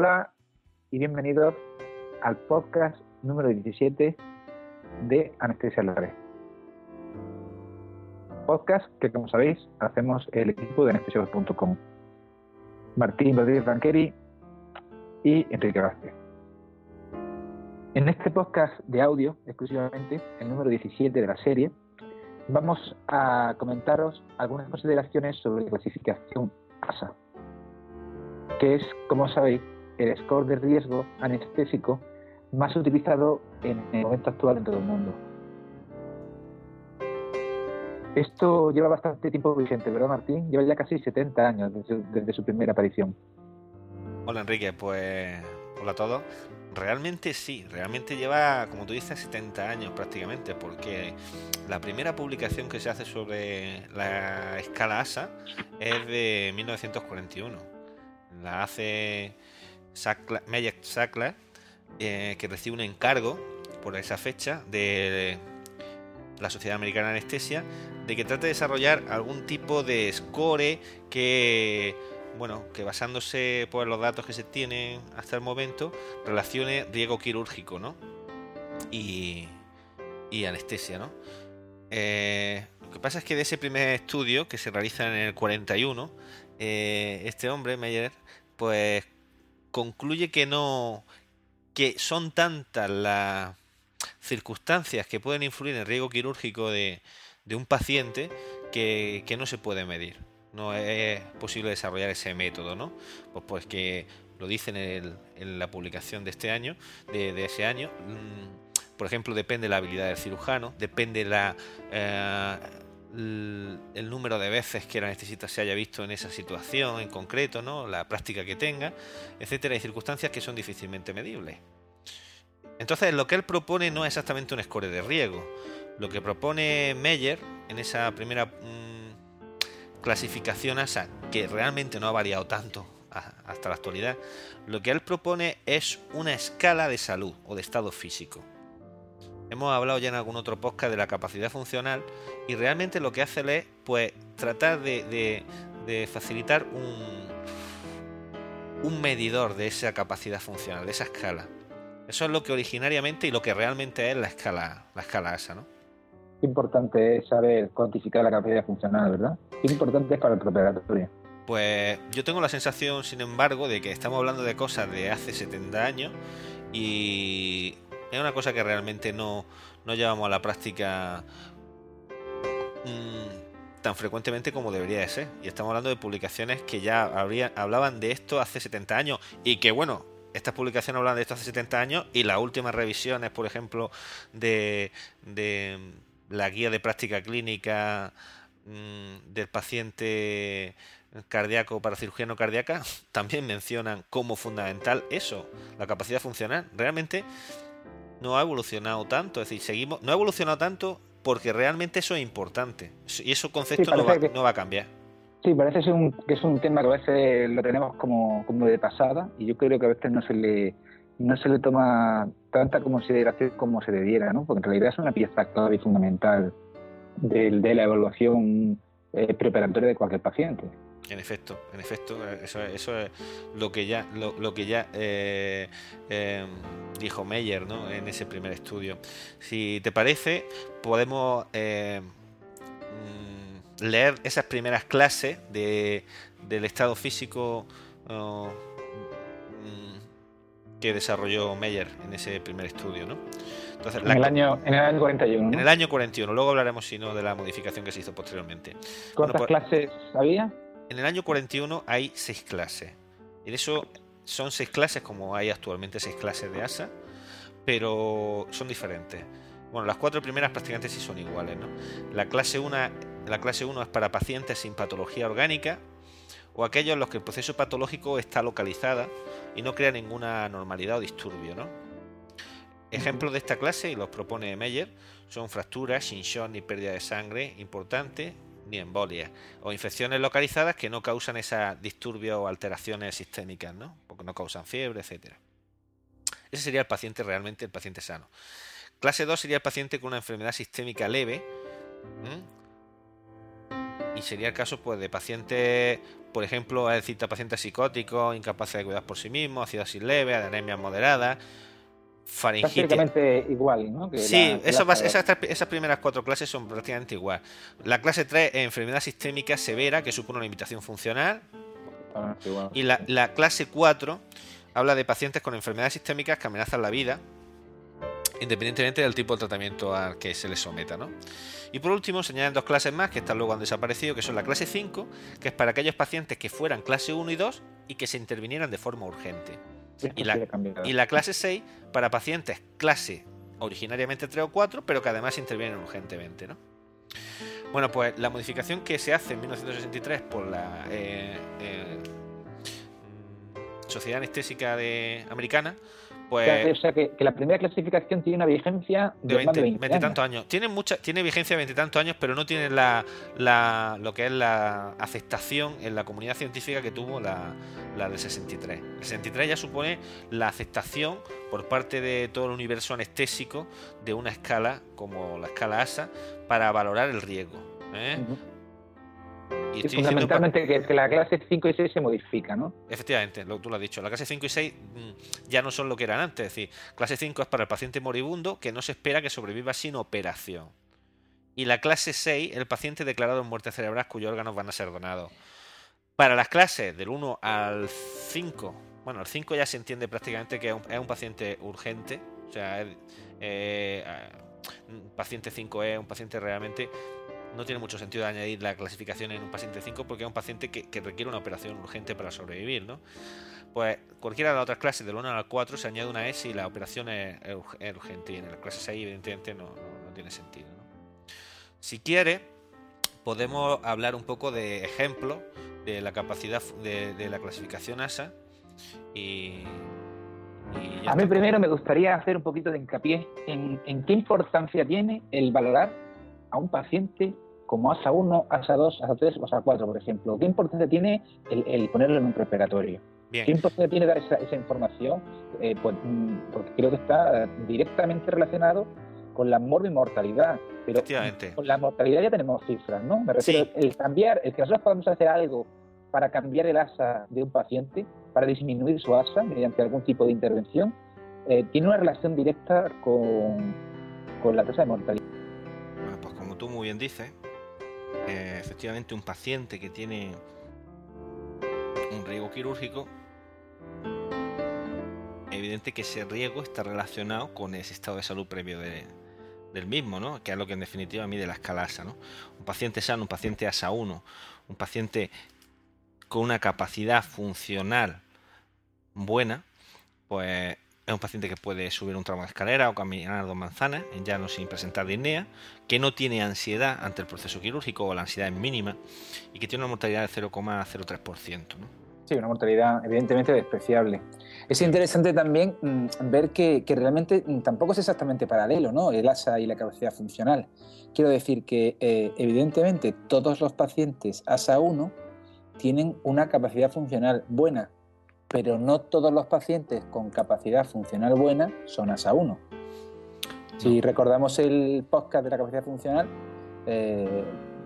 Hola y bienvenidos al podcast número 17 de Anestesia Lore. Podcast que, como sabéis, hacemos el equipo de anestesios.com. Martín Rodríguez Ranqueri y Enrique Vázquez. En este podcast de audio, exclusivamente, el número 17 de la serie, vamos a comentaros algunas consideraciones sobre la clasificación ASA, que es, como sabéis, el score de riesgo anestésico más utilizado en el momento actual en todo el mundo. Esto lleva bastante tiempo vigente, ¿verdad, Martín? Lleva ya casi 70 años desde, su primera aparición. Hola, Enrique. Pues hola a todos. Realmente sí, realmente lleva, como tú dices, 70 años prácticamente, porque la primera publicación que se hace sobre la escala ASA es de 1941. La hace Meyer Sackler, eh, que recibe un encargo por esa fecha de la Sociedad Americana de Anestesia de que trate de desarrollar algún tipo de score que bueno, que basándose por los datos que se tienen hasta el momento, relacione riesgo quirúrgico, ¿no? Y, y anestesia, ¿no? Eh, lo que pasa es que de ese primer estudio que se realiza en el 41, eh, este hombre, Meyer, pues concluye que no, que son tantas las circunstancias que pueden influir en el riesgo quirúrgico de, de un paciente que, que no se puede medir no es posible desarrollar ese método, ¿no? Pues, pues que lo dicen en, en la publicación de este año, de, ese año. Mm, por ejemplo, depende la habilidad del cirujano, depende la, eh, el, número de veces que el anestesista se haya visto en esa situación en concreto, ¿no? la práctica que tenga, etcétera, hay circunstancias que son difícilmente medibles. Entonces, lo que él propone no es exactamente un score de riesgo. Lo que propone Meyer en esa primera mm, clasificación ASA, que realmente no ha variado tanto hasta la actualidad, lo que él propone es una escala de salud o de estado físico. Hemos hablado ya en algún otro podcast de la capacidad funcional y realmente lo que hace es pues tratar de, facilitar un, un medidor de esa capacidad funcional, de esa escala. Eso es lo que originariamente y lo que realmente es la escala, la escala ASA, ¿no? importante es saber cuantificar la capacidad funcional, ¿verdad? Qué importante es para el preparatorio. Pues yo tengo la sensación, sin embargo, de que estamos hablando de cosas de hace 70 años y es una cosa que realmente no, no llevamos a la práctica mmm, tan frecuentemente como debería de ser. Y estamos hablando de publicaciones que ya habría, hablaban de esto hace 70 años y que, bueno, estas publicaciones hablan de esto hace 70 años y las últimas revisiones, por ejemplo, de, de la guía de práctica clínica mm, del paciente cardíaco para cirugía cardíaca también mencionan como fundamental eso, la capacidad funcional. Realmente no ha evolucionado tanto, es decir, seguimos, no ha evolucionado tanto porque realmente eso es importante y ese concepto no, va, a cambiar. Sí, parece que es un tema que a veces lo tenemos como, como de pasada y yo creo que a veces no se le no se le toma tanta consideración como se debiera, ¿no? Porque en realidad es una pieza clave y fundamental de, la evaluación eh, preparatoria de cualquier paciente. En efecto, en efecto, eso, eso es lo que ya, lo, que ya eh, eh, dijo Meyer ¿no? en ese primer estudio. Si te parece, podemos mm, leer esas primeras clases de, del estado físico que desarrolló Meyer en ese primer estudio, ¿no? Entonces, en, el año, en el año 41. En el año 41. Luego hablaremos, si no, de la modificación que se hizo posteriormente. ¿Cuántas pues, clases había? En el año 41 hay seis clases. Y de eso son seis clases, como hay actualmente seis clases de ASA, pero son diferentes. Bueno, las cuatro primeras prácticamente sí son iguales, ¿no? La clase 1 la clase 1 es para pacientes sin patología orgánica, o aquellos en los que el proceso patológico está localizada y no crea ninguna anormalidad o disturbio. ¿no? Ejemplos de esta clase, y los propone Meyer, son fracturas shock ni pérdida de sangre importante, ni embolias, o infecciones localizadas que no causan esa disturbio o alteraciones sistémicas, ¿no? porque no causan fiebre, etc. Ese sería el paciente realmente, el paciente sano. Clase 2 sería el paciente con una enfermedad sistémica leve, y sería el caso pues de pacientes, por ejemplo, es decir, pacientes psicóticos, incapaces de cuidar por sí mismos, acidosis leve, anemia moderada, faringitis. Prácticamente igual, ¿no? sí, esas, primeras cuatro clases son prácticamente igual. La clase 3 es enfermedad sistémica severa, que supone una limitación funcional. Ah, y la, la clase 4 habla de pacientes con enfermedades sistémicas que amenazan la vida, independientemente del tipo de tratamiento al que se les someta. ¿no? Y por último, se añaden dos clases más que están luego han desaparecido, que son la clase 5, que es para aquellos pacientes que fueran clase 1 y 2 y que se intervinieran de forma urgente. Y la, y la, clase 6 para pacientes clase originariamente 3 o 4, pero que además intervienen urgentemente. ¿no? Bueno, pues la modificación que se hace en 1963 por la eh, eh, Sociedad Anestésica de, Americana pues, o sea, que, la primera clasificación tiene una vigencia de, 20, tantos años. Tiene, mucha, tiene vigencia de 20 tantos años, pero no tiene la, la, lo que es la aceptación en la comunidad científica que tuvo la, la del 63. El 63 ya supone la aceptación por parte de todo el universo anestésico de una escala como la escala ASA para valorar el riesgo. ¿eh? Y fundamentalmente que, la clase 5 y 6 se modifica, ¿no? Efectivamente, lo, tú lo has dicho. La clase 5 y 6 mm, ya no son lo que eran antes. Es decir, clase 5 es para el paciente moribundo que no se espera que sobreviva sin operación. Y la clase 6, el paciente declarado en muerte cerebral cuyos órganos van a ser donados. Para las clases del 1 al 5, bueno, el 5 ya se entiende prácticamente que es un, paciente urgente. O sea, eh, eh, paciente 5 es un paciente realmente no tiene mucho sentido añadir la clasificación en un paciente 5 porque es un paciente que, requiere una operación urgente para sobrevivir, ¿no? Pues cualquiera de las otras clases, del 1 al 4, se añade una S y la operación es, urgente. Y en la clase 6, evidentemente, no, tiene sentido. Si quiere, podemos hablar un poco de ejemplos de la capacidad de, la clasificación ASA. Y, a mí primero me gustaría hacer un poquito de hincapié en, en qué importancia tiene el valorar a un paciente como ASA 1, ASA 2, ASA 3 o ASA 4, por ejemplo? ¿Qué importancia tiene el, ponerlo en un preparatorio? ¿Qué importancia tiene dar esa, información? Eh, pues, mm, porque creo que está directamente relacionado con la morbimortalidad. Pero con la mortalidad ya tenemos cifras, ¿no? Me refiero el cambiar, el que nosotros podamos hacer algo para cambiar el ASA de un paciente, para disminuir su ASA mediante algún tipo de intervención, eh, tiene una relación directa con, con la tasa de mortalidad dices, eh, efectivamente un paciente que tiene un riesgo quirúrgico, evidente que ese riesgo está relacionado con ese estado de salud previo del mismo, ¿no? que es lo que en definitiva mide la escala ASA. ¿no? Un paciente sano, un paciente ASA 1, un paciente con una capacidad funcional buena, pues es un paciente que puede subir un tramo de escalera o caminar dos manzanas en llano sin presentar disnea, que no tiene ansiedad ante el proceso quirúrgico o la ansiedad es mínima y que tiene una mortalidad de 0,03%. ¿no? Sí, una mortalidad evidentemente despreciable. Es interesante también mm, ver que, realmente mm, tampoco es exactamente paralelo ¿no? el ASA y la capacidad funcional. Quiero decir que eh, evidentemente todos los pacientes ASA 1 tienen una capacidad funcional buena, pero no todos los pacientes con capacidad funcional buena son ASA 1. Si recordamos el podcast de la capacidad funcional, eh,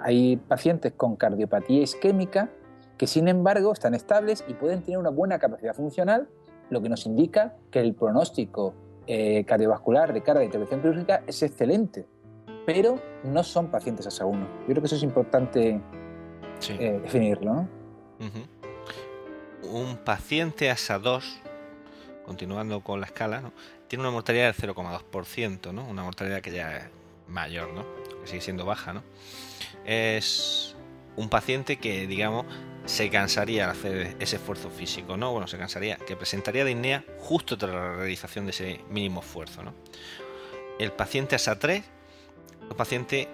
hay pacientes con cardiopatía isquémica que sin embargo están estables y pueden tener una buena capacidad funcional, lo que nos indica que el pronóstico eh, cardiovascular de cara a intervención quirúrgica es excelente, pero no son pacientes ASA 1. Yo creo que eso es importante eh, definirlo. ¿no? Un paciente ASA 2, continuando con la escala, tiene una mortalidad del 0,2%, ¿no? una mortalidad que ya es mayor, ¿no? que sigue siendo baja. ¿no? Es un paciente que, digamos, se cansaría al hacer ese esfuerzo físico, ¿no? Bueno, se cansaría, que presentaría disnea justo tras la realización de ese mínimo esfuerzo, ¿no? El paciente ASA 3, el paciente...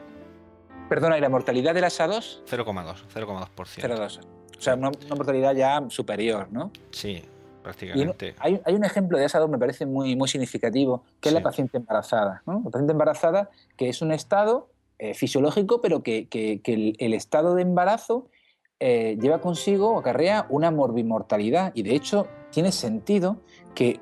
Perdona, ¿y la mortalidad del ASA 2? 0,2, 0,2%. 0,2. O sea, una, mortalidad ya superior, ¿no? Sí, prácticamente. hay, un ejemplo de esa me parece muy, muy significativo, que es la paciente embarazada. ¿no? La paciente embarazada, que es un estado eh, fisiológico, pero que, el, estado de embarazo eh, lleva consigo, acarrea una morbimortalidad. Y de hecho, tiene sentido que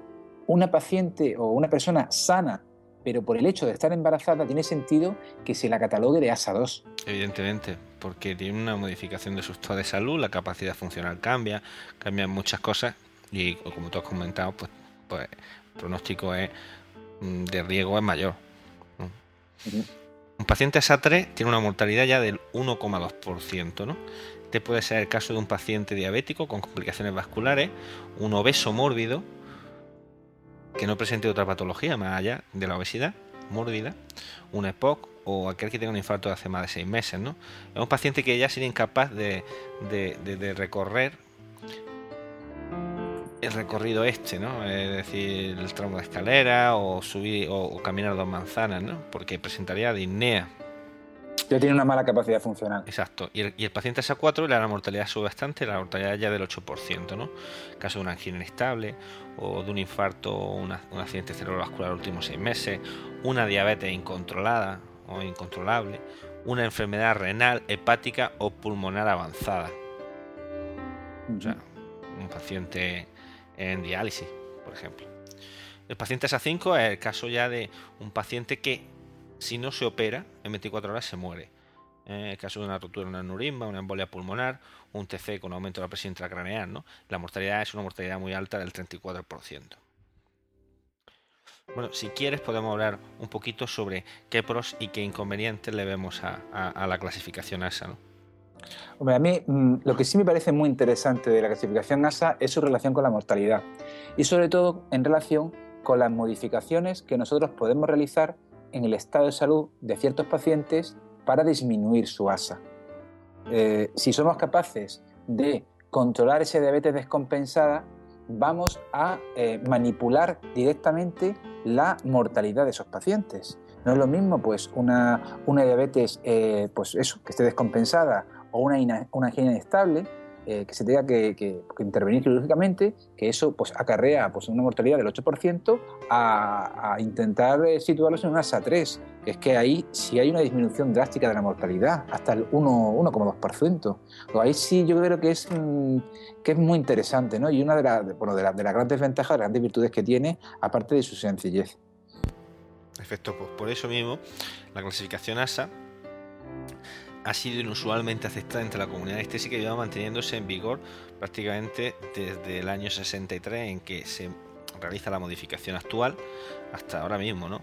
una paciente o una persona sana, pero por el hecho de estar embarazada, tiene sentido que se la catalogue de ASA 2. Evidentemente porque tiene una modificación de su estado de salud, la capacidad funcional cambia, cambian muchas cosas y como tú has comentado, pues, pues el pronóstico es mm, de riesgo es mayor. Un paciente ASA3 tiene una mortalidad ya del 1,2%, ¿no? Este puede ser el caso de un paciente diabético con complicaciones vasculares, un obeso mórbido, que no presente otra patología más allá de la obesidad mórbida, un EPOC o aquel que tenga un infarto de hace más de seis meses. ¿no? Es un paciente que ya sería incapaz de, recorrer el recorrido este, ¿no? Es decir, el tramo de escalera o subir o, caminar dos manzanas, ¿no? Porque presentaría disnea. Ya tiene una mala capacidad funcional. Exacto. Y el, y el paciente SA4 la mortalidad sube bastante, la mortalidad ya del 8%, ¿no? En caso de una angina inestable o de un infarto o un accidente cerebrovascular los últimos seis meses, una diabetes incontrolada o incontrolable, una enfermedad renal, hepática o pulmonar avanzada. O sea, un paciente en diálisis, por ejemplo. El paciente SA5 es el caso ya de un paciente que si no se opera en 24 horas se muere. En el caso de una ruptura de una neurisma, una embolia pulmonar, un TC con aumento de la presión intracraneal, ¿no? la mortalidad es una mortalidad muy alta del 34%. Bueno, si quieres podemos hablar un poquito sobre qué pros y qué inconvenientes le vemos a, la clasificación ASA. ¿no? Hombre, a mí mm, lo que sí me parece muy interesante de la clasificación ASA es su relación con la mortalidad y sobre todo en relación con las modificaciones que nosotros podemos realizar en el estado de salud de ciertos pacientes para disminuir su ASA. Eh, si somos capaces de controlar esa diabetes descompensada, vamos a eh, manipular directamente la mortalidad de esos pacientes. No es lo mismo pues una, una diabetes eh, pues eso, que esté descompensada o una, una inestable eh, que se tenga que, intervenir quirúrgicamente, que eso pues, acarrea pues, una mortalidad del 8% a, intentar eh, situarlos en una SA3, que es que ahí sí hay una disminución drástica de la mortalidad, hasta el 1,2%. Ahí sí yo creo que es, mm, que es muy interesante, ¿no? Y una de, las bueno, de, de las grandes ventajas, de las grandes virtudes que tiene, aparte de su sencillez. Perfecto, pues por eso mismo la clasificación ASA ha sido inusualmente aceptada entre la comunidad anestésica y lleva manteniéndose en vigor prácticamente desde el año 63 en que se realiza la modificación actual hasta ahora mismo, ¿no?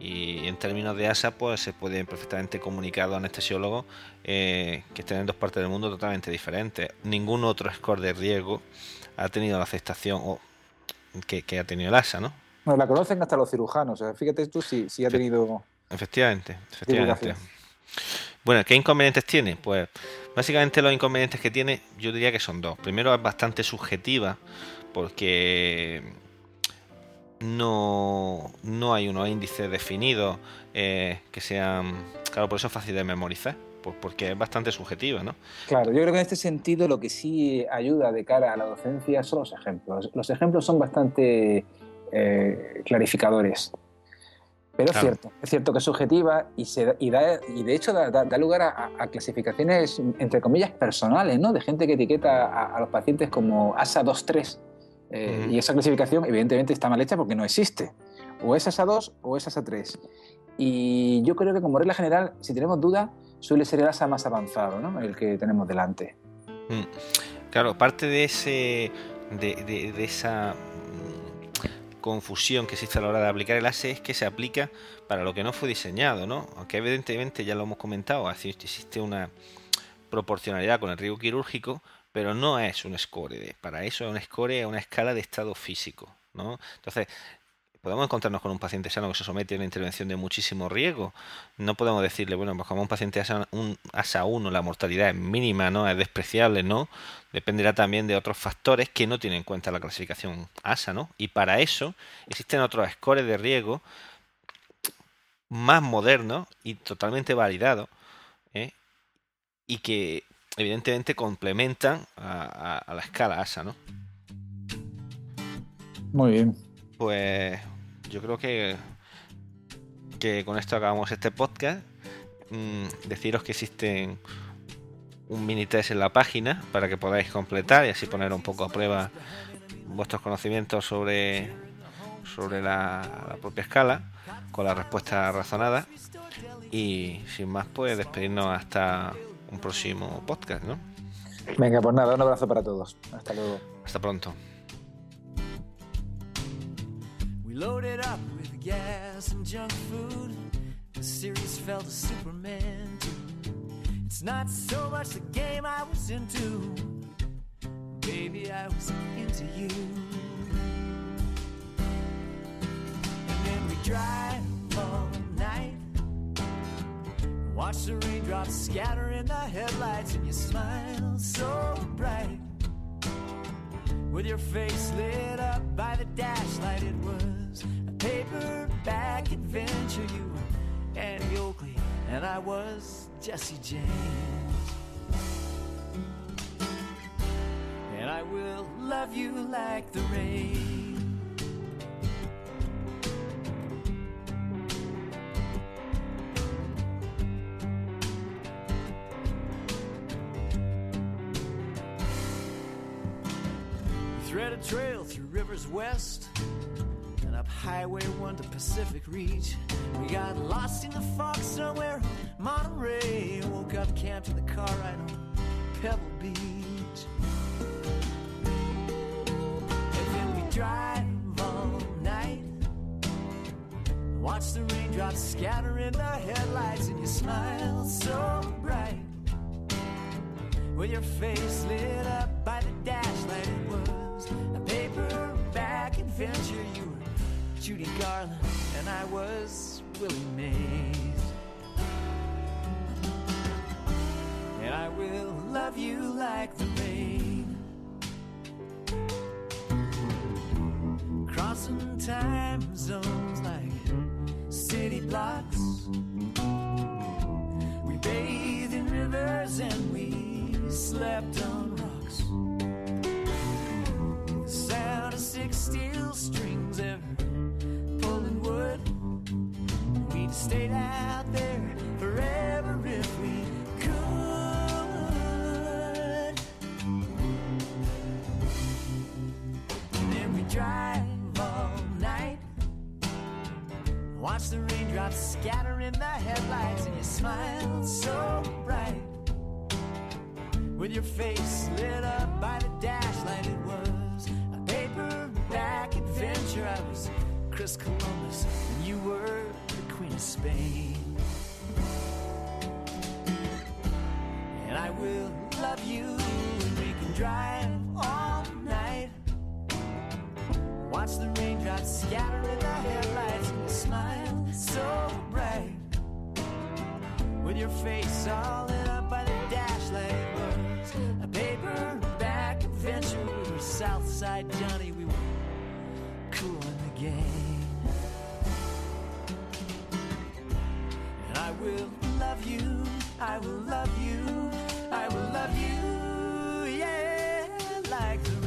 Y en términos de ASA, pues se pueden perfectamente comunicar a anestesiólogos eh, que estén en dos partes del mundo totalmente diferentes. Ningún otro score de riesgo ha tenido la aceptación o que, ha tenido el ASA, ¿no? Bueno, la conocen hasta los cirujanos. fíjate tú si, si ha tenido. Efectivamente, efectivamente. Bueno, ¿qué inconvenientes tiene? Pues básicamente los inconvenientes que tiene yo diría que son dos. Primero es bastante subjetiva porque no, no hay unos índices definidos eh, que sean... Claro, por eso es fácil de memorizar porque es bastante subjetiva, ¿no? Claro, yo creo que en este sentido lo que sí ayuda de cara a la docencia son los ejemplos. Los ejemplos son bastante eh, clarificadores. Pero es cierto, es cierto que es subjetiva y, se, y, da, y de hecho da, lugar a, clasificaciones, entre comillas, personales, ¿no? De gente que etiqueta a, los pacientes como ASA 2-3. Eh, y esa clasificación, evidentemente, está mal hecha porque no existe. O es ASA 2 o es ASA 3. Y yo creo que, como regla general, si tenemos duda, suele ser el ASA más avanzado, ¿no? El que tenemos delante. Mm. Claro, parte de, ese, de, de esa confusión que existe a la hora de aplicar el ASE es que se aplica para lo que no fue diseñado, ¿no? Aunque evidentemente ya lo hemos comentado, existe una proporcionalidad con el riesgo quirúrgico, pero no es un score. Para eso es un score a una escala de estado físico, ¿no? Entonces, podemos encontrarnos con un paciente sano que se somete a una intervención de muchísimo riesgo. No podemos decirle, bueno, pues como un paciente ASA, un ASA 1 la mortalidad es mínima, ¿no? Es despreciable, ¿no? Dependerá también de otros factores que no tienen en cuenta la clasificación ASA, ¿no? Y para eso existen otros scores de riesgo más modernos y totalmente validados ¿eh? y que evidentemente complementan a, a la escala ASA, ¿no? Muy bien. Pues yo creo que, que con esto acabamos este podcast. Mm, deciros que existen un mini test en la página para que podáis completar y así poner un poco a prueba vuestros conocimientos sobre, sobre la, propia escala con la respuesta razonada. Y sin más, pues despedirnos hasta un próximo podcast, ¿no? Venga, pues nada, un abrazo para todos. Hasta luego. Hasta pronto. Loaded up with gas and junk food. The series felt a Superman It's not so much the game I was into. Baby, I was into you. And then we drive all night. Watch the raindrops scatter in the headlights, and you smile so bright. With your face lit up by the dashlight. it was a paperback adventure. You were Annie Oakley, and I was Jesse James. And I will love you like the rain. West and up Highway 1 to Pacific Reach. We got lost in the fog somewhere Monterey. Woke up camped in the car right on Pebble Beach. And then we drive all night. Watch the raindrops scatter in the headlights, and you smile so bright. With your face lit up by the dashlight. it was adventure. You were Judy Garland, and I was Willie Mays. And I will love you like the rain. Crossing time zones like city blocks. We bathed in rivers and we slept on still string. Was Chris Columbus, and you were the Queen of Spain. And I will love you, and we can drive all night. Watch the raindrops scatter will love you, I will love you, I will love you, yeah, like the